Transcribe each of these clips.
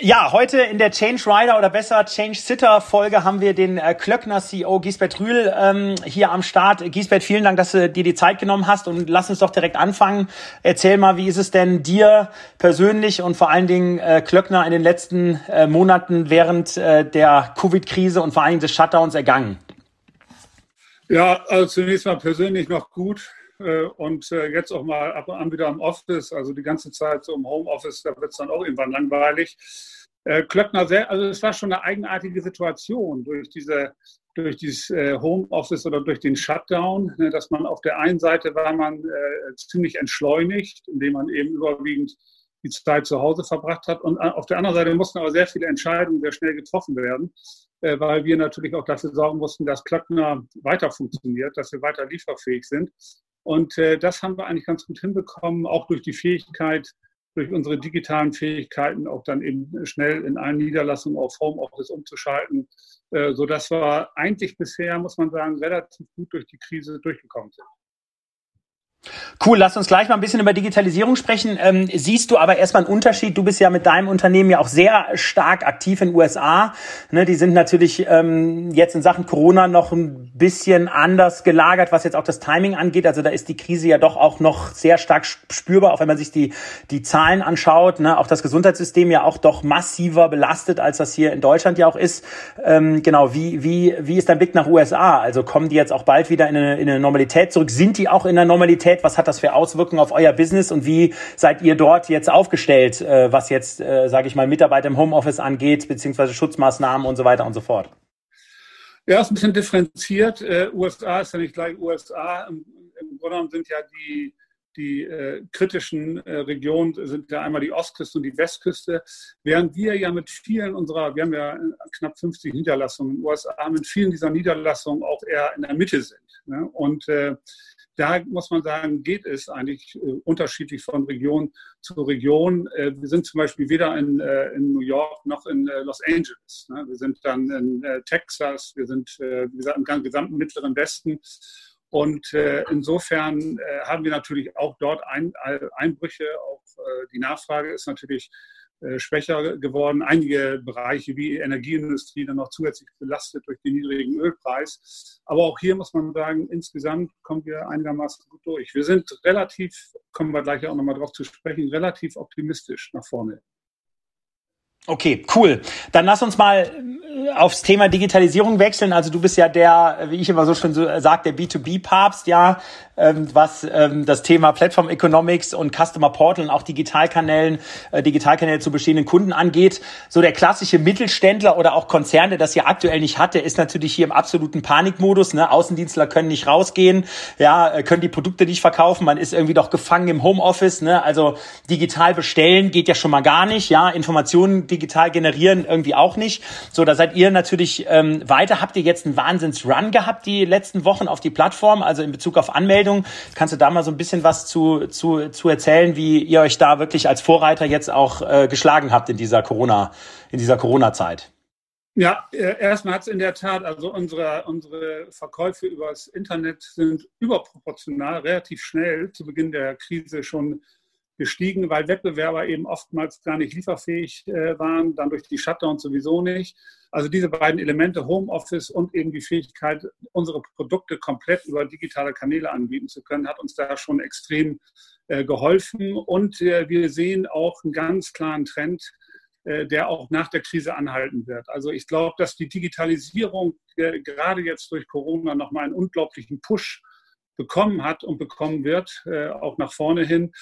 Ja, heute in der Change Rider oder besser Change Sitter Folge haben wir den äh, Klöckner CEO Giesbert Rühl ähm, hier am Start. Giesbert, vielen Dank, dass du dir die Zeit genommen hast und lass uns doch direkt anfangen. Erzähl mal, wie ist es denn dir persönlich und vor allen Dingen äh, Klöckner in den letzten äh, Monaten während äh, der Covid-Krise und vor allen Dingen des Shutdowns ergangen? Ja, also zunächst mal persönlich noch gut und äh, jetzt auch mal ab und an wieder im Office, also die ganze Zeit so im Homeoffice, da wird es dann auch irgendwann langweilig. Äh, Klöckner, sehr, also es war schon eine eigenartige Situation durch diese durch dieses Homeoffice oder durch den Shutdown, ne, dass man auf der einen Seite war man ziemlich entschleunigt, indem man eben überwiegend die Zeit zu Hause verbracht hat. Und auf der anderen Seite mussten aber sehr viele Entscheidungen sehr schnell getroffen werden, weil wir natürlich auch dafür sorgen mussten, dass Klöckner weiter funktioniert, dass wir weiter lieferfähig sind. Und äh, das haben wir eigentlich ganz gut hinbekommen, auch durch die Fähigkeit, durch unsere digitalen Fähigkeiten auch dann eben schnell in allen Niederlassungen auf Homeoffice umzuschalten, äh, sodass wir eigentlich bisher, muss man sagen, relativ gut durch die Krise durchgekommen sind. Cool, lass uns gleich mal ein bisschen über Digitalisierung sprechen. Ähm, siehst du aber erstmal einen Unterschied? Du bist ja mit deinem Unternehmen ja auch sehr stark aktiv in den USA. Ne, die sind natürlich ähm, jetzt in Sachen Corona noch ein bisschen anders gelagert, was jetzt auch das Timing angeht. Also da ist die Krise ja doch auch noch sehr stark spürbar, auch wenn man sich die, die Zahlen anschaut. Ne? Auch das Gesundheitssystem ja auch doch massiver belastet, als das hier in Deutschland ja auch ist. Ähm, genau, wie, wie, wie ist dein Blick nach USA? Also kommen die jetzt auch bald wieder in eine, in eine Normalität zurück? Sind die auch in der Normalität? Mobilität? Was hat das für Auswirkungen auf euer Business und wie seid ihr dort jetzt aufgestellt, äh, was jetzt, äh, sage ich mal, Mitarbeiter im Homeoffice angeht, beziehungsweise Schutzmaßnahmen und so weiter und so fort? Ja, ist ein bisschen differenziert. Äh, USA ist ja nicht gleich USA. Im, im Grunde genommen sind ja die, die äh, kritischen äh, Regionen sind ja einmal die Ostküste und die Westküste, während wir ja mit vielen unserer, wir haben ja knapp 50 Niederlassungen in den USA, mit vielen dieser Niederlassungen auch eher in der Mitte sind. Ne? Und äh, da muss man sagen, geht es eigentlich äh, unterschiedlich von Region zu Region. Äh, wir sind zum Beispiel weder in, äh, in New York noch in Los Angeles. Ne? Wir sind dann in Texas, wir sind wie gesagt, im gesamten Mittleren Westen. Und insofern haben wir natürlich auch dort ein, Einbrüche. Auch die Nachfrage ist natürlich schwächer geworden. Einige Bereiche wie Energieindustrie dann noch zusätzlich belastet durch den niedrigen Ölpreis. Aber auch hier muss man sagen, insgesamt kommen wir einigermaßen gut durch. Wir sind relativ, kommen wir gleich auch nochmal drauf zu sprechen, relativ optimistisch nach vorne. Okay, cool. Dann lass uns mal äh, aufs Thema Digitalisierung wechseln. Also du bist ja der, wie ich immer so schön so sagt, der B2B-Papst, ja, ähm, was ähm, das Thema Platform Economics und Customer Portal und auch Digitalkanälen, äh, Digitalkanäle zu bestehenden Kunden angeht. So der klassische Mittelständler oder auch Konzern, der das ja aktuell nicht hat, der ist natürlich hier im absoluten Panikmodus. Ne? Außendienstler können nicht rausgehen, ja, äh, können die Produkte nicht verkaufen. Man ist irgendwie doch gefangen im Homeoffice. Ne? Also digital bestellen geht ja schon mal gar nicht. Ja, Informationen digital generieren irgendwie auch nicht. So, da seid ihr natürlich ähm, weiter. Habt ihr jetzt einen Wahnsinns-Run gehabt die letzten Wochen auf die Plattform, also in Bezug auf Anmeldung? Kannst du da mal so ein bisschen was zu, zu, zu erzählen, wie ihr euch da wirklich als Vorreiter jetzt auch äh, geschlagen habt in dieser Corona, in dieser Corona-Zeit? Ja, äh, erstmal hat es in der Tat, also unsere, unsere Verkäufe übers Internet sind überproportional relativ schnell zu Beginn der Krise schon gestiegen, weil Wettbewerber eben oftmals gar nicht lieferfähig äh, waren, dann durch die Shutdowns sowieso nicht. Also diese beiden Elemente, Homeoffice und eben die Fähigkeit, unsere Produkte komplett über digitale Kanäle anbieten zu können, hat uns da schon extrem äh, geholfen. Und äh, wir sehen auch einen ganz klaren Trend, der auch nach der Krise anhalten wird. Also ich glaube, dass die Digitalisierung gerade jetzt durch Corona nochmal einen unglaublichen Push bekommen hat und bekommen wird, äh, auch nach vorne hin.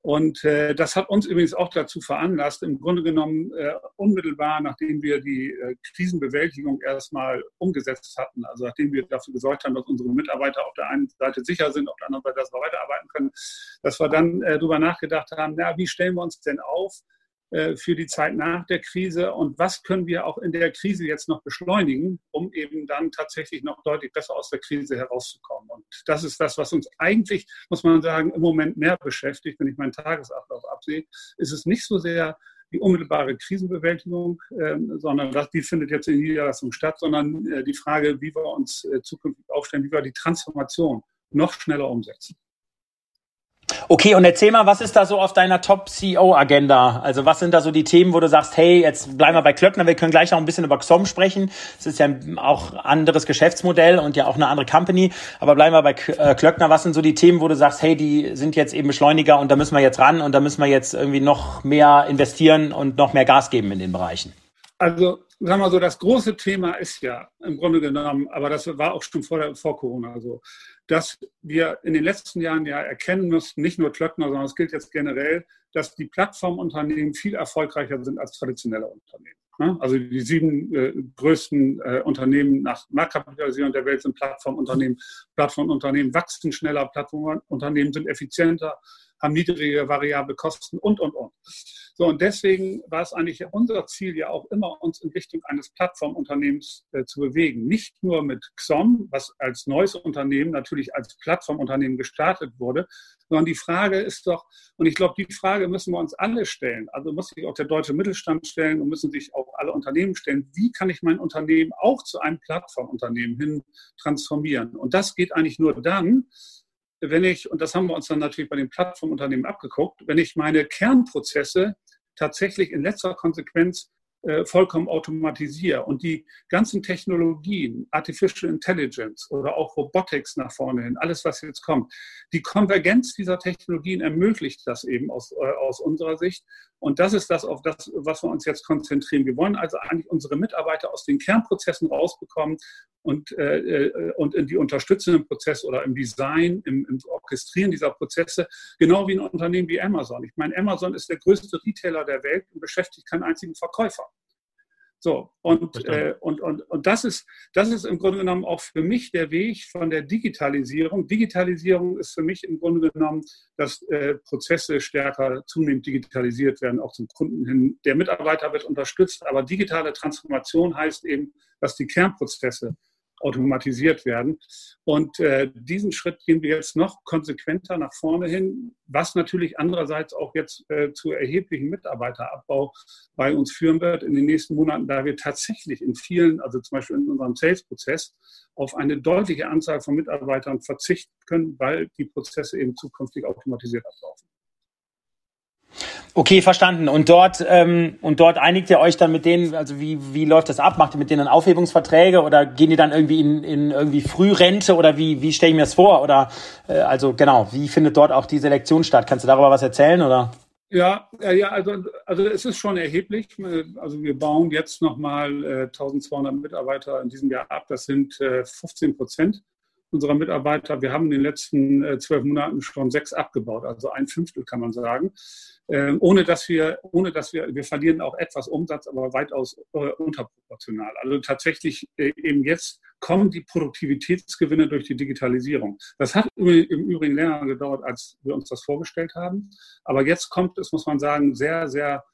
Und äh, das hat uns übrigens auch dazu veranlasst, im Grunde genommen äh, unmittelbar, nachdem wir die Krisenbewältigung erstmal umgesetzt hatten, also nachdem wir dafür gesorgt haben, dass unsere Mitarbeiter auf der einen Seite sicher sind, auf der anderen Seite, dass wir weiterarbeiten können, dass wir dann darüber nachgedacht haben, na, wie stellen wir uns denn auf, für die Zeit nach der Krise und was können wir auch in der Krise jetzt noch beschleunigen, um eben dann tatsächlich noch deutlich besser aus der Krise herauszukommen. Und das ist das, was uns eigentlich, muss man sagen, im Moment mehr beschäftigt, wenn ich meinen Tagesablauf absehe, ist es nicht so sehr die unmittelbare Krisenbewältigung, äh, sondern die findet jetzt in Niederlassung statt, sondern äh, die Frage, wie wir uns äh, zukünftig aufstellen, wie wir die Transformation noch schneller umsetzen. Okay, und erzähl mal, was ist da so auf deiner Top-CEO-Agenda? Also was sind da so die Themen, wo du sagst, hey, jetzt bleiben wir bei Klöckner, wir können gleich noch ein bisschen über XOM sprechen. Es ist ja auch anderes Geschäftsmodell und ja auch eine andere Company. Aber bleiben wir bei äh, Klöckner, was sind so die Themen, wo du sagst, hey, die sind jetzt eben Beschleuniger und da müssen wir jetzt ran und da müssen wir jetzt irgendwie noch mehr investieren und noch mehr Gas geben in den Bereichen? Also sagen wir so, das große Thema ist ja im Grunde genommen, aber das war auch schon vor, der, vor Corona so, dass wir in den letzten Jahren ja erkennen müssen, nicht nur Klöckner, sondern es gilt jetzt generell, dass die Plattformunternehmen viel erfolgreicher sind als traditionelle Unternehmen. Ne? Also die sieben äh, größten äh, Unternehmen nach Marktkapitalisierung der Welt sind Plattformunternehmen. Plattformunternehmen wachsen schneller, Plattformunternehmen sind effizienter, haben niedrige variable Kosten und, und, und. So, und deswegen war es eigentlich unser Ziel ja auch immer, uns in Richtung eines Plattformunternehmens äh, zu bewegen. Nicht nur mit XOM, was als neues Unternehmen natürlich als Plattformunternehmen gestartet wurde, sondern die Frage ist doch, und ich glaube, die Frage müssen wir uns alle stellen. Also muss sich auch der deutsche Mittelstand stellen und müssen sich auch alle Unternehmen stellen. Wie kann ich mein Unternehmen auch zu einem Plattformunternehmen hin transformieren? Und das geht eigentlich nur dann, wenn ich, und das haben wir uns dann natürlich bei den Plattformunternehmen abgeguckt, wenn ich meine Kernprozesse tatsächlich in letzter Konsequenz äh, vollkommen automatisiere und die ganzen Technologien, Artificial Intelligence oder auch Robotics nach vorne hin, alles, was jetzt kommt, die Konvergenz dieser Technologien ermöglicht das eben aus, äh, aus unserer Sicht. Und das ist das, auf das, was wir uns jetzt konzentrieren. Wir wollen also eigentlich unsere Mitarbeiter aus den Kernprozessen rausbekommen und, äh, äh, und in die unterstützenden Prozesse oder im Design, im, im Orchestrieren dieser Prozesse, genau wie ein Unternehmen wie Amazon. Ich meine, Amazon ist der größte Retailer der Welt und beschäftigt keinen einzigen Verkäufer. So, und, äh, und, und, und das, ist, das ist im Grunde genommen auch für mich der Weg von der Digitalisierung. Digitalisierung ist für mich im Grunde genommen, dass äh, Prozesse stärker zunehmend digitalisiert werden, auch zum Kunden hin. Der Mitarbeiter wird unterstützt, aber digitale Transformation heißt eben, dass die Kernprozesse automatisiert werden. Und äh, diesen Schritt gehen wir jetzt noch konsequenter nach vorne hin, was natürlich andererseits auch jetzt äh, zu erheblichen Mitarbeiterabbau bei uns führen wird in den nächsten Monaten, da wir tatsächlich in vielen, also zum Beispiel in unserem Sales-Prozess, auf eine deutliche Anzahl von Mitarbeitern verzichten können, weil die Prozesse eben zukünftig automatisiert ablaufen. Okay, verstanden. Und dort ähm, und dort einigt ihr euch dann mit denen, also wie wie läuft das ab? Macht ihr mit denen Aufhebungsverträge oder gehen die dann irgendwie in, in irgendwie Frührente oder wie wie stelle ich mir das vor? Oder äh, also genau, wie findet dort auch die Selektion statt? Kannst du darüber was erzählen oder? Ja, ja, also, also es ist schon erheblich. Also wir bauen jetzt nochmal äh, 1200 Mitarbeiter in diesem Jahr ab. Das sind äh, 15 Prozent unserer Mitarbeiter. Wir haben in den letzten äh, zwölf Monaten schon sechs abgebaut, also ein Fünftel kann man sagen. Ähm, ohne dass wir, ohne dass wir, wir verlieren auch etwas Umsatz, aber weitaus äh, unterproportional. Also tatsächlich äh, eben jetzt kommen die Produktivitätsgewinne durch die Digitalisierung. Das hat im Übrigen länger gedauert, als wir uns das vorgestellt haben. Aber jetzt kommt es, muss man sagen, sehr, sehr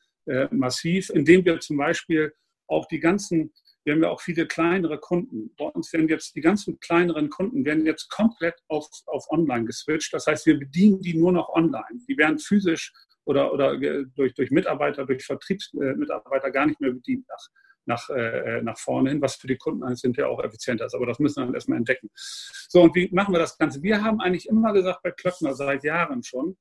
massiv, indem wir zum Beispiel auch die ganzen wir haben ja auch viele kleinere Kunden. Bei uns werden jetzt die ganzen kleineren Kunden werden jetzt komplett auf, auf online geswitcht. Das heißt, wir bedienen die nur noch online. Die werden physisch oder, oder durch, durch Mitarbeiter, durch Vertriebsmitarbeiter gar nicht mehr bedient nach, nach, äh, nach vorne hin, was für die Kunden hinterher auch effizienter ist. Aber das müssen wir dann erstmal entdecken. So, und wie machen wir das Ganze? Wir haben eigentlich immer gesagt bei Klöckner seit Jahren schon,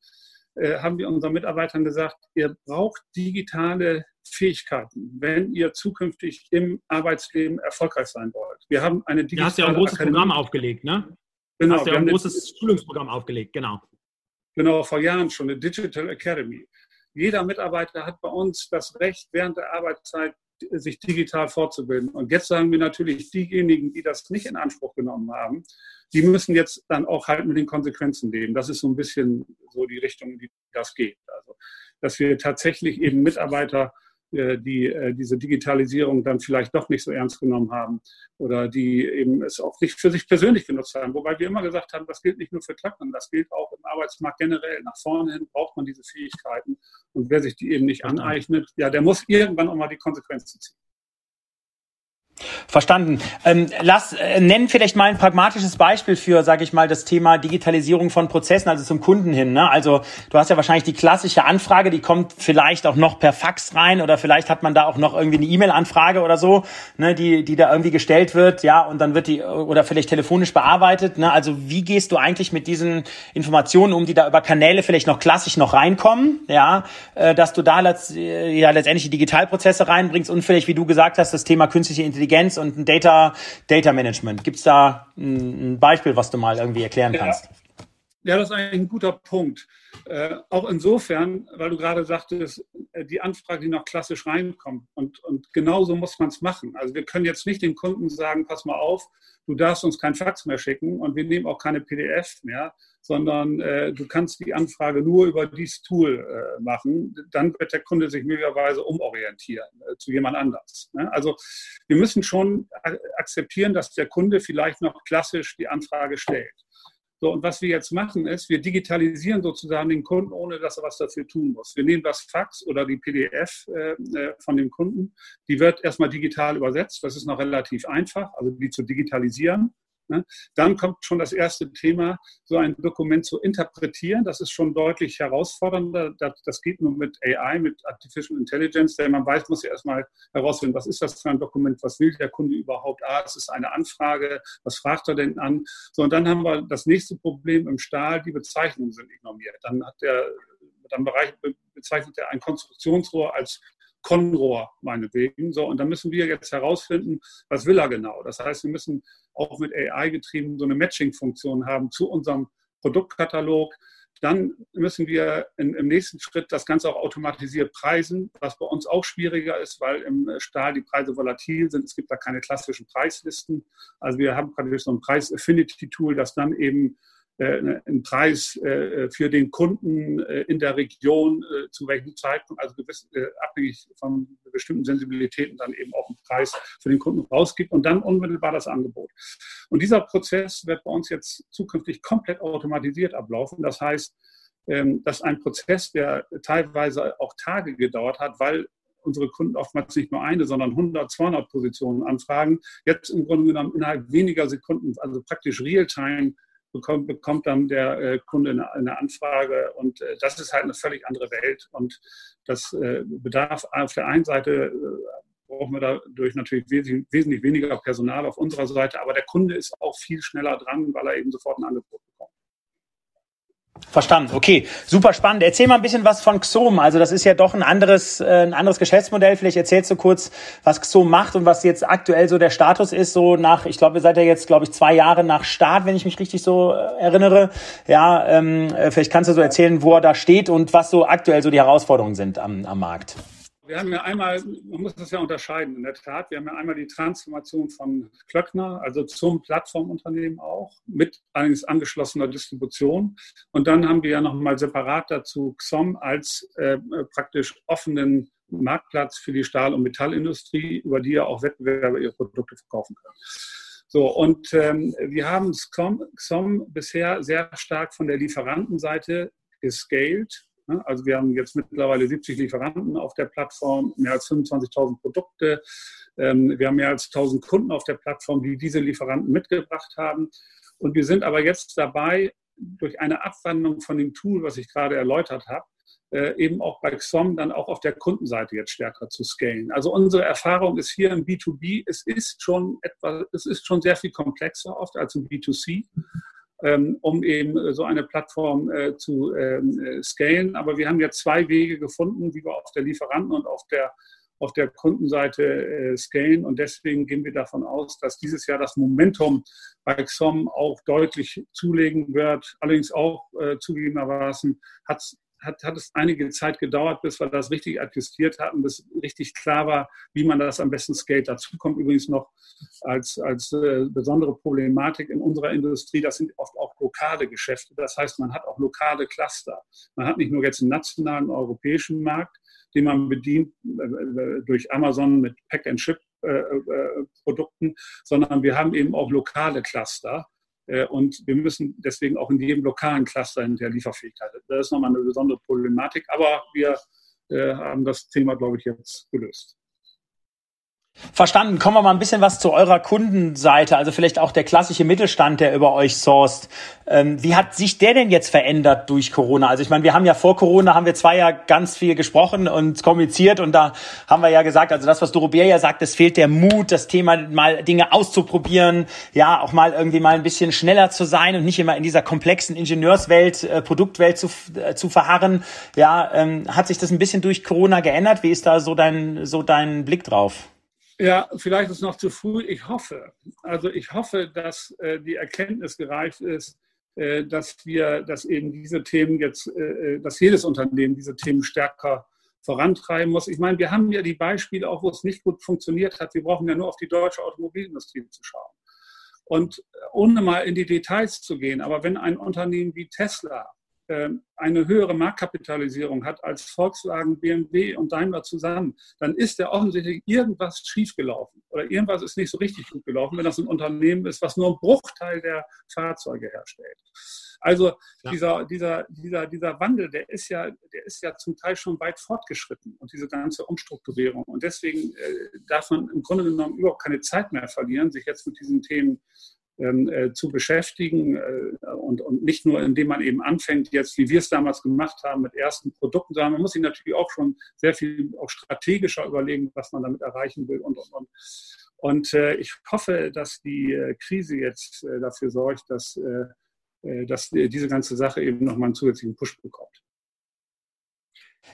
äh, haben wir unseren Mitarbeitern gesagt, ihr braucht digitale Fähigkeiten, wenn ihr zukünftig im Arbeitsleben erfolgreich sein wollt. Wir haben eine digitale. Du hast ja ein großes Akademie. Programm aufgelegt, ne? Genau. Du hast ja ein großes Schulungsprogramm aufgelegt, genau. Genau, vor Jahren schon, eine Digital Academy. Jeder Mitarbeiter hat bei uns das Recht, während der Arbeitszeit sich digital fortzubilden. Und jetzt sagen wir natürlich, diejenigen, die das nicht in Anspruch genommen haben, die müssen jetzt dann auch halt mit den Konsequenzen leben. Das ist so ein bisschen so die Richtung, die das geht. Also, dass wir tatsächlich eben Mitarbeiter äh, die äh, diese Digitalisierung dann vielleicht doch nicht so ernst genommen haben oder die eben es auch nicht für sich persönlich genutzt haben. Wobei wir immer gesagt haben, das gilt nicht nur für Klappen, das gilt auch im Arbeitsmarkt generell. Nach vorne hin braucht man diese Fähigkeiten und wer sich die eben nicht aneignet, ja, der muss irgendwann auch mal die Konsequenzen ziehen. Verstanden. Ähm, lass äh, nennen vielleicht mal ein pragmatisches Beispiel für, sage ich mal, das Thema Digitalisierung von Prozessen, also zum Kunden hin. Ne? Also du hast ja wahrscheinlich die klassische Anfrage, die kommt vielleicht auch noch per Fax rein oder vielleicht hat man da auch noch irgendwie eine E-Mail-Anfrage oder so, ne, die die da irgendwie gestellt wird, ja, und dann wird die oder vielleicht telefonisch bearbeitet. Ne? Also wie gehst du eigentlich mit diesen Informationen um, die da über Kanäle vielleicht noch klassisch noch reinkommen, ja, äh, dass du da letzt, äh, ja letztendlich die Digitalprozesse reinbringst und vielleicht, wie du gesagt hast, das Thema künstliche Intelligenz Intelligenz und ein Data, Data Management. Gibt es da ein, Beispiel, was du mal irgendwie erklären kannst? Ja, das ist eigentlich ein guter Punkt. Äh, auch insofern, weil du gerade sagtest, äh, die Anfrage, die noch klassisch reinkommt. Und, und genauso muss man es machen. Also wir können jetzt nicht den Kunden sagen, pass mal auf, du darfst uns kein Fax mehr schicken und wir nehmen auch keine PDF mehr, sondern äh, du kannst die Anfrage nur über dieses Tool äh, machen. Dann wird der Kunde sich möglicherweise umorientieren äh, zu jemand anders. Ne? Also wir müssen schon akzeptieren, dass der Kunde vielleicht noch klassisch die Anfrage stellt. So, und was wir jetzt machen, ist, wir digitalisieren sozusagen den Kunden, ohne dass er was dafür tun muss. Wir nehmen das Fax oder die PDF äh, äh, von dem Kunden, die wird erstmal digital übersetzt. Das ist noch relativ einfach, also die zu digitalisieren. Ne? Dann kommt schon das erste Thema, so ein Dokument zu interpretieren. Das ist schon deutlich herausfordernder. Das geht nur mit AI, mit Artificial Intelligence, denn man weiß, muss ja erstmal herausfinden, was ist das für ein Dokument, was will der Kunde überhaupt? Ah, es ist eine Anfrage, was fragt er denn an? So, und dann haben wir das nächste Problem im Stahl, die Bezeichnungen sind ignoriert. Dann hat der dann bezeichnet er ein Konstruktionsrohr als Konrohr meinetwegen. So, und da müssen wir jetzt herausfinden, was will er genau. Das heißt, wir müssen auch mit AI getrieben so eine Matching-Funktion haben zu unserem Produktkatalog. Dann müssen wir in, im nächsten Schritt das Ganze auch automatisiert preisen, was bei uns auch schwieriger ist, weil im Stahl die Preise volatil sind. Es gibt da keine klassischen Preislisten. Also wir haben praktisch so ein Preis-Affinity-Tool, das dann eben einen Preis äh, für den Kunden äh, in der Region zu welchem Zeitpunkt, also gewiss, abhängig von bestimmten Sensibilitäten, dann eben auch einen Preis für den Kunden rausgibt und dann unmittelbar das Angebot. Und dieser Prozess wird bei uns jetzt zukünftig komplett automatisiert ablaufen. Das heißt, ähm, dass ein Prozess, der teilweise auch Tage gedauert hat, weil unsere Kunden oftmals nicht nur eine, sondern 100, 200 Positionen anfragen, jetzt im Grunde genommen innerhalb weniger Sekunden, also praktisch real-time bekommt, bekommt dann der äh, Kunde eine, eine, Anfrage und äh, das ist halt eine völlig andere Welt und das äh, bedarf auf der einen Seite brauchen wir dadurch natürlich wesentlich weniger Personal auf unserer Seite, aber der Kunde ist auch viel schneller dran, weil er eben sofort ein Angebot bekommt. Verstanden. Okay, super spannend. Erzähl mal ein bisschen was von Xom. Also das ist ja doch ein anderes, äh, ein anderes Geschäftsmodell. Vielleicht erzählst du kurz, was Xom macht und was jetzt aktuell so der Status ist. So nach, ich glaube, ihr seid ja jetzt, glaube ich, zwei Jahre nach Start, wenn ich mich richtig so äh, erinnere. Ja, ähm, äh, vielleicht kannst du so erzählen, wo er da steht und was so aktuell so die Herausforderungen sind am, am Markt. Wir haben ja einmal, man muss das ja unterscheiden, in der Tat, wir haben ja einmal die Transformation von Klöckner, also zum Plattformunternehmen auch, mit allerdings angeschlossener Distribution. Und dann haben wir ja nochmal separat dazu XOM als äh, praktisch offenen Marktplatz für die Stahl- und Metallindustrie, über die ja auch Wettbewerber ihre Produkte verkaufen können. So, und ähm, wir haben XOM, XOM bisher sehr stark von der Lieferantenseite gescaled? Also wir haben jetzt mittlerweile 70 Lieferanten auf der Plattform, mehr als 25.000 Produkte. Ähm, wir haben mehr als 1.000 Kunden auf der Plattform, die diese Lieferanten mitgebracht haben. Und wir sind aber jetzt dabei, durch eine Abwandlung von dem Tool, was ich gerade erläutert habe, äh, eben auch bei XOM dann auch auf der Kundenseite jetzt stärker zu scalen. Also unsere Erfahrung ist hier im B2B, es ist schon etwas, es ist schon sehr viel komplexer oft als im B2C. Ähm, um eben so eine Plattform äh, zu ähm, äh, scalen. Aber wir haben ja zwei Wege gefunden, wie wir auf der Lieferanten- und auf der, auf der Kundenseite äh, scalen. Und deswegen gehen wir davon aus, dass dieses Jahr das Momentum bei XOM auch deutlich zulegen wird. Allerdings auch äh, zugegebenermaßen hat hat, hat es einige Zeit gedauert, bis wir das richtig adjustiert hatten, bis richtig klar war, wie man das am besten scaled. Dazu kommt übrigens noch als, als äh, besondere Problematik in unserer Industrie, das sind oft auch lokale Geschäfte. Das heißt, man hat auch lokale Cluster. Man hat nicht nur jetzt einen nationalen europäischen Markt, den man bedient äh, äh durch Amazon mit Pack-and-Ship äh, äh, sondern wir haben eben auch lokale Cluster. Äh, und wir müssen deswegen auch in jedem lokalen Cluster in der Lieferfähigkeit. Das ist nochmal eine besondere Problematik, aber wir äh, haben das Thema, glaube ich, jetzt gelöst. Verstanden. Kommen wir mal ein bisschen was zu eurer Kundenseite, also vielleicht auch der klassische Mittelstand, der über euch sourced. Ähm, wie hat sich der denn jetzt verändert durch Corona? Also ich meine, wir haben ja vor Corona, haben wir zwei ja ganz viel gesprochen und kommuniziert und da haben wir ja gesagt, also das, was Dorobert ja sagt, es fehlt der Mut, das Thema mal Dinge auszuprobieren, ja, auch mal irgendwie mal ein bisschen schneller zu sein und nicht immer in dieser komplexen Ingenieurswelt, äh, Produktwelt zu, äh, zu verharren. Ja, ähm, hat sich das ein bisschen durch Corona geändert? Wie ist da so dein, so dein Blick drauf? Ja, vielleicht ist es noch zu früh. Ich hoffe, also ich hoffe, dass äh, die Erkenntnis gereift ist, äh, dass wir, dass eben diese Themen jetzt, äh, äh, dass jedes Unternehmen diese Themen stärker vorantreiben muss. Ich meine, wir haben ja die Beispiele auch, wo es nicht gut funktioniert hat. Wir brauchen ja nur auf die deutsche Automobilindustrie zu schauen. Und ohne mal in die Details zu gehen, aber wenn ein Unternehmen wie Tesla eine höhere Marktkapitalisierung hat als Volkswagen, BMW und Daimler zusammen, dann ist ja offensichtlich irgendwas schiefgelaufen oder irgendwas ist nicht so richtig gut gelaufen, wenn das ein Unternehmen ist, was nur einen Bruchteil der Fahrzeuge herstellt. Also ja. dieser, dieser, dieser, dieser Wandel, der ist, ja, der ist ja zum Teil schon weit fortgeschritten und diese ganze Umstrukturierung. Und deswegen äh, darf man im Grunde genommen überhaupt keine Zeit mehr verlieren, sich jetzt mit diesen Themen ähm, äh, zu beschäftigen äh, und, und nicht nur, indem man eben anfängt, jetzt, wie wir es damals gemacht haben, mit ersten Produkten, sondern man muss sich natürlich auch schon sehr viel auch strategischer überlegen, was man damit erreichen will und, und, und. Und äh, ich hoffe, dass die äh, Krise jetzt dafür sorgt, dass, dass diese ganze Sache eben nochmal einen zusätzlichen Push bekommt.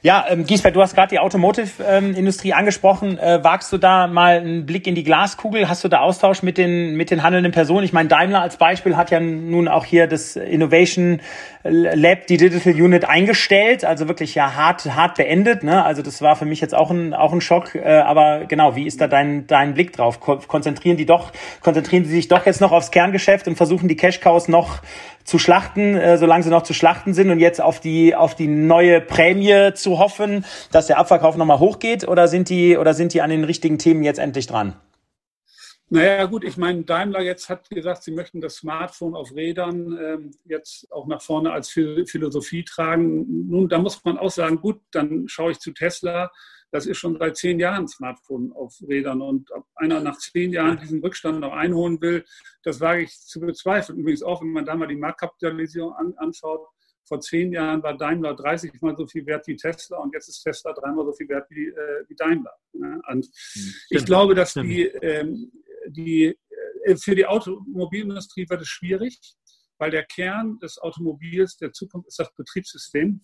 Ja, ähm, Giesbert, du hast gerade die Automotive-Industrie ähm, angesprochen. Äh, wagst du da mal einen Blick in die Glaskugel? Hast du da Austausch mit den, mit den handelnden Personen? Ich meine, Daimler als Beispiel hat ja nun auch hier das Innovation Lab, die Digital Unit eingestellt, also wirklich ja hart, hart beendet. Ne? Also das war für mich jetzt auch ein, auch ein Schock. Äh, aber genau, wie ist da dein, dein Blick drauf? Konzentrieren die doch, konzentrieren sie sich doch jetzt noch aufs Kerngeschäft und versuchen die Cash-Cows noch zu schlachten, äh, solange sie noch zu schlachten sind und jetzt auf die, auf die neue Prämie zu hoffen, dass der Abverkauf nochmal hochgeht oder sind die, oder sind die an den richtigen Themen jetzt endlich dran? Naja, gut, ich meine, Daimler jetzt hat gesagt, sie möchten das Smartphone auf Rädern ähm, jetzt auch nach vorne als Philosophie tragen. Nun, da muss man auch sagen, gut, dann schaue ich zu Tesla das ist schon seit zehn Jahren Smartphone auf Rädern. Und ob einer nach zehn Jahren diesen Rückstand noch einholen will, das wage ich zu bezweifeln. Übrigens auch, wenn man da mal die Marktkapitalisierung an, anschaut. Vor zehn Jahren war Daimler 30 mal so viel wert wie Tesla und jetzt ist Tesla dreimal so viel wert wie, äh, wie Daimler. Ne? Und hm, ich glaube, dass die, ähm, die, äh, für die Automobilindustrie wird es schwierig, weil der Kern des Automobils der Zukunft ist das Betriebssystem.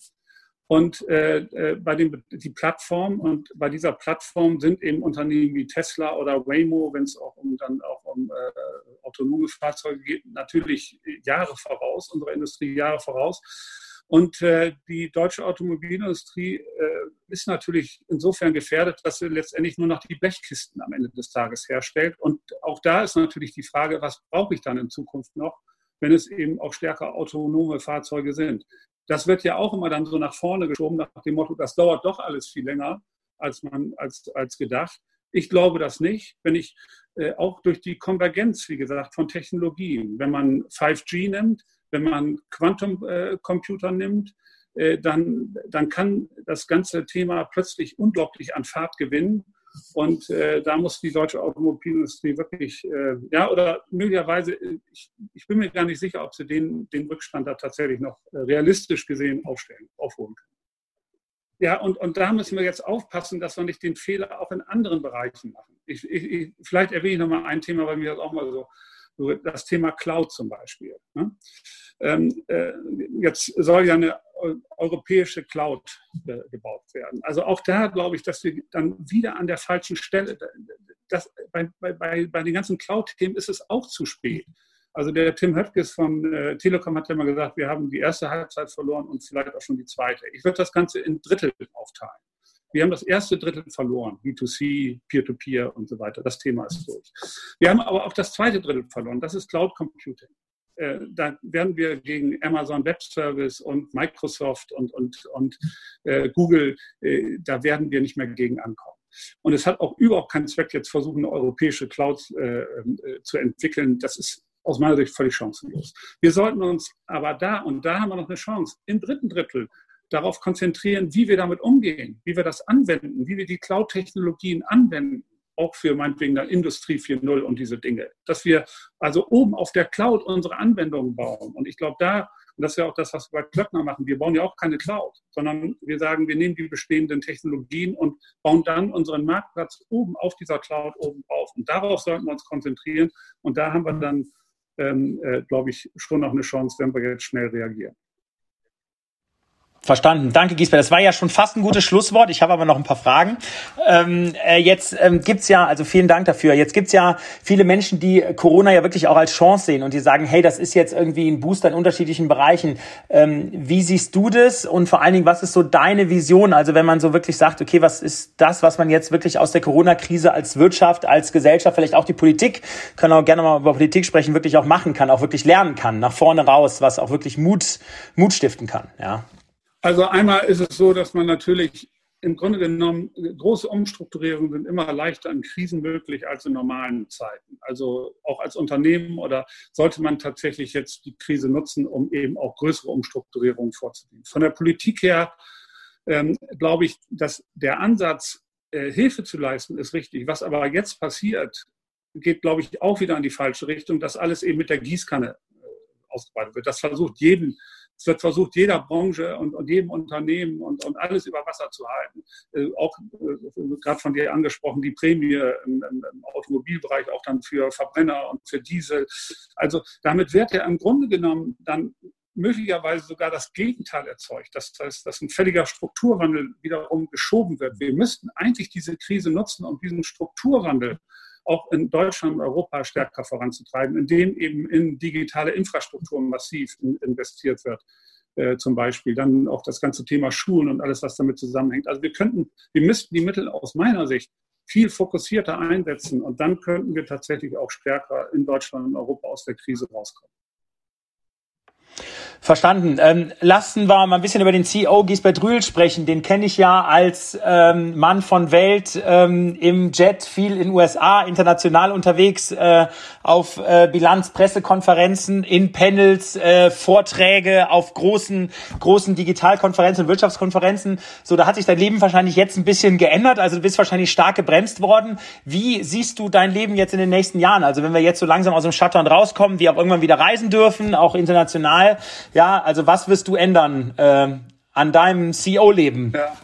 Und äh, äh, bei den, die Plattform und bei dieser Plattform sind eben Unternehmen wie Tesla oder Waymo, wenn es auch um dann auch um äh, autonome Fahrzeuge geht, natürlich Jahre voraus, unsere Industrie Jahre voraus. Und äh, die deutsche Automobilindustrie äh, ist natürlich insofern gefährdet, dass sie letztendlich nur noch die Blechkisten am Ende des Tages herstellt. Und auch da ist natürlich die Frage, was brauche ich dann in Zukunft noch, wenn es eben auch stärker autonome Fahrzeuge sind. Das wird ja auch immer dann so nach vorne geschoben, nach dem Motto, das dauert doch alles viel länger, als man als, als gedacht. Ich glaube das nicht, wenn ich äh, auch durch die Konvergenz, wie gesagt, von Technologien, wenn man 5G nimmt, wenn man Quantum äh, Computer nimmt, äh, dann, dann kann das ganze Thema plötzlich unglaublich an Fahrt gewinnen. Und äh, da muss die deutsche Automobilindustrie wirklich, äh, ja, oder möglicherweise, ich, ich, bin mir gar nicht sicher, ob sie den, den Rückstand da tatsächlich noch äh, realistisch gesehen aufstellen, aufholen können. Ja, und, und da müssen wir jetzt aufpassen, dass wir nicht den Fehler auch in anderen Bereichen machen. Ich, ich, vielleicht erwähne ich nochmal ein Thema, weil mir das auch mal so das Thema Cloud zum Beispiel. Ne? Ähm, äh, jetzt soll ja eine europäische Cloud äh, gebaut werden. Also auch da glaube ich, dass wir dann wieder an der falschen Stelle, das, bei, bei, bei den ganzen Cloud-Themen ist es auch zu spät. Also der Tim Höttges von äh, Telekom hat ja mal gesagt, wir haben die erste Halbzeit verloren und vielleicht auch schon die zweite. Ich würde das Ganze in Drittel aufteilen. Wir haben das erste Drittel verloren, B2C, Peer-to-Peer -Peer und so weiter. Das Thema ist durch. Wir haben aber auch das zweite Drittel verloren, das ist Cloud Computing. Äh, da werden wir gegen Amazon Web Service und Microsoft und, und, und äh, Google, äh, da werden wir nicht mehr gegen ankommen. Und es hat auch überhaupt keinen Zweck, jetzt versuchen, eine europäische Cloud äh, äh, zu entwickeln. Das ist aus meiner Sicht völlig chancenlos. Wir sollten uns aber da, und da haben wir noch eine Chance, im dritten Drittel darauf konzentrieren, wie wir damit umgehen, wie wir das anwenden, wie wir die Cloud-Technologien anwenden auch für meinetwegen der Industrie 4.0 und diese Dinge. Dass wir also oben auf der Cloud unsere Anwendungen bauen. Und ich glaube, da, und das ist ja auch das, was wir bei Klöckner machen, wir bauen ja auch keine Cloud, sondern wir sagen, wir nehmen die bestehenden Technologien und bauen dann unseren Marktplatz oben auf dieser Cloud oben drauf. Und darauf sollten wir uns konzentrieren. Und da haben wir dann, ähm, äh, glaube ich, schon noch eine Chance, wenn wir jetzt schnell reagieren. Verstanden. Danke, Giesbert. Das war ja schon fast ein gutes Schlusswort. Ich habe aber noch ein paar Fragen. Ähm, äh, jetzt ähm, gibt's ja, also vielen Dank dafür. Jetzt gibt's ja viele Menschen, die Corona ja wirklich auch als Chance sehen und die sagen, hey, das ist jetzt irgendwie ein Booster in unterschiedlichen Bereichen. Ähm, wie siehst du das? Und vor allen Dingen, was ist so deine Vision? Also wenn man so wirklich sagt, okay, was ist das, was man jetzt wirklich aus der Corona-Krise als Wirtschaft, als Gesellschaft, vielleicht auch die Politik, können auch gerne mal über Politik sprechen, wirklich auch machen kann, auch wirklich lernen kann, nach vorne raus, was auch wirklich Mut, Mut stiften kann, ja. Also einmal ist es so, dass man natürlich im Grunde genommen, große Umstrukturierungen sind immer leichter in Krisen möglich als in normalen Zeiten. Also auch als Unternehmen oder sollte man tatsächlich jetzt die Krise nutzen, um eben auch größere Umstrukturierungen vorzunehmen. Von der Politik her ähm, glaube ich, dass der Ansatz, äh, Hilfe zu leisten, ist richtig. Was aber jetzt passiert, geht, glaube ich, auch wieder in die falsche Richtung, dass alles eben mit der Gießkanne äh, ausgebreitet wird. Das versucht jeden es wird versucht, jeder Branche und, und jedem Unternehmen und, und, alles über Wasser zu halten. Äh, auch äh, gerade von dir angesprochen, die Prämie im, im, Automobilbereich auch dann für Verbrenner und für Diesel. Also damit wird ja im Grunde genommen dann möglicherweise sogar das Gegenteil erzeugt. Das heißt, dass ein völliger Strukturwandel wiederum geschoben wird. Wir müssten eigentlich diese Krise nutzen, um diesen Strukturwandel auch in Deutschland und Europa stärker voranzutreiben, indem eben in digitale Infrastruktur massiv investiert wird. Äh, zum Beispiel. Dann auch das ganze Thema Schulen und alles, was damit zusammenhängt. Also wir könnten, wir müssten die Mittel aus meiner Sicht viel fokussierter einsetzen und dann könnten wir tatsächlich auch stärker in Deutschland und Europa aus der Krise rauskommen. Verstanden. Ähm, lassen wir mal ein bisschen über den CEO Gisbert Rühl sprechen. Den kenne ich ja als ähm, Mann von Welt ähm, im Jet, viel in USA, international unterwegs, äh, auf äh, Bilanz, Pressekonferenzen, in Panels, äh, Vorträge, auf großen, großen Digitalkonferenzen, Wirtschaftskonferenzen. So, da hat sich dein Leben wahrscheinlich jetzt ein bisschen geändert. Also du bist wahrscheinlich stark gebremst worden. Wie siehst du dein Leben jetzt in den nächsten Jahren? Also wenn wir jetzt so langsam aus dem Shutdown rauskommen, wir auch irgendwann wieder reisen dürfen, auch international, ja, also was wirst du ändern äh, an deinem CEO-Leben? Ja.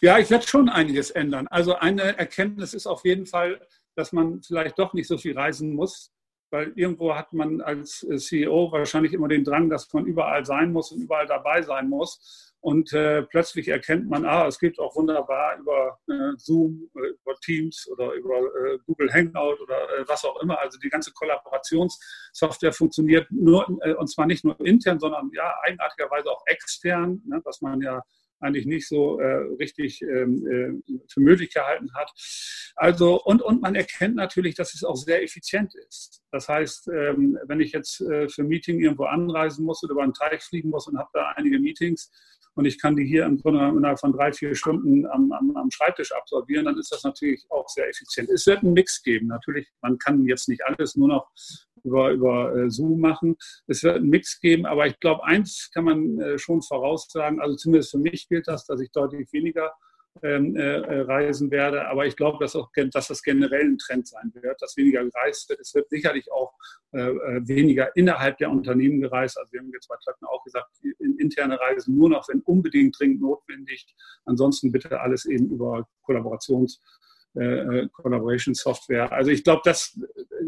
ja, ich werde schon einiges ändern. Also eine Erkenntnis ist auf jeden Fall, dass man vielleicht doch nicht so viel reisen muss, weil irgendwo hat man als CEO wahrscheinlich immer den Drang, dass man überall sein muss und überall dabei sein muss. Und äh, plötzlich erkennt man, ah, es geht auch wunderbar über äh, Zoom, äh, über Teams oder über äh, Google Hangout oder äh, was auch immer. Also die ganze Kollaborationssoftware funktioniert nur, äh, und zwar nicht nur intern, sondern ja, eigenartigerweise auch extern, ne, was man ja eigentlich nicht so äh, richtig ähm, äh, für möglich gehalten hat. Also, und, und man erkennt natürlich, dass es auch sehr effizient ist. Das heißt, ähm, wenn ich jetzt äh, für ein Meeting irgendwo anreisen muss oder über einen Teich fliegen muss und habe da einige Meetings, und ich kann die hier im Grunde innerhalb von drei, vier Stunden am, am, am, Schreibtisch absolvieren, dann ist das natürlich auch sehr effizient. Es wird einen Mix geben. Natürlich, man kann jetzt nicht alles nur noch über, über äh, Zoom machen. Es wird einen Mix geben, aber ich glaube, eins kann man äh, schon voraussagen, also zumindest für mich gilt das, dass ich deutlich weniger reisen werde. Aber ich glaube, dass, auch, dass das generell ein Trend sein wird, dass weniger gereist wird. Es wird sicherlich auch äh, äh, weniger innerhalb der Unternehmen gereist. Also wir haben jetzt bei Klöckner auch gesagt, interne Reisen nur noch, wenn unbedingt dringend notwendig. Ansonsten bitte alles eben über Kollaborations- äh, Collaboration Software. Also ich glaube,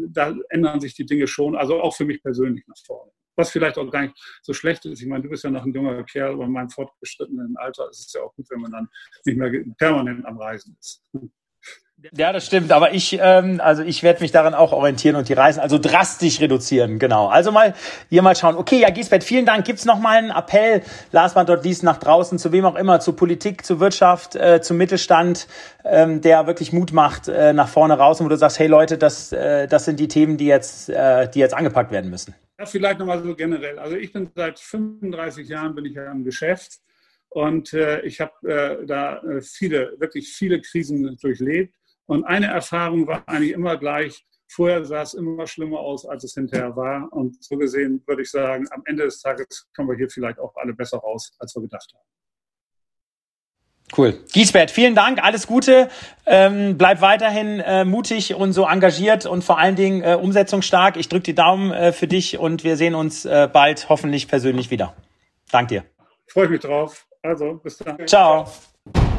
da ändern sich die Dinge schon, also auch für mich persönlich nach vorne was vielleicht auch gar nicht so schlecht ist. Ich meine, du bist ja noch ein junger Kerl, aber in meinem fortgeschrittenen Alter ist es ja auch gut, wenn man dann nicht mehr permanent am Reisen ist. Ja, das stimmt. Aber ich, ähm, also ich werde mich daran auch orientieren und die Reisen also drastisch reduzieren. Genau. Also mal hier mal schauen. Okay, ja, Giesbert, vielen Dank. Gibt's noch mal einen Appell, Lars man dort liest nach draußen, zu wem auch immer, zur Politik, zur Wirtschaft, äh, zum Mittelstand, ähm, der wirklich Mut macht äh, nach vorne raus und wo du sagst, hey Leute, das, äh, das sind die Themen, die jetzt, äh, die jetzt angepackt werden müssen. Ja, vielleicht nochmal so generell. Also ich bin seit 35 Jahren bin ich ja im Geschäft und äh, ich habe äh, da äh, viele, wirklich viele Krisen durchlebt. Und eine Erfahrung war eigentlich immer gleich, vorher sah es immer schlimmer aus, als es hinterher war. Und so gesehen würde ich sagen, am Ende des Tages kommen wir hier vielleicht auch alle besser raus, als wir gedacht haben. Cool. Giesbert, vielen Dank, alles Gute. Ähm, bleib weiterhin äh, mutig und so engagiert und vor allen Dingen äh, umsetzungsstark. Ich drücke die Daumen äh, für dich und wir sehen uns äh, bald hoffentlich persönlich wieder. Dank dir. Freue mich drauf. Also, bis dann. Ciao. Ciao.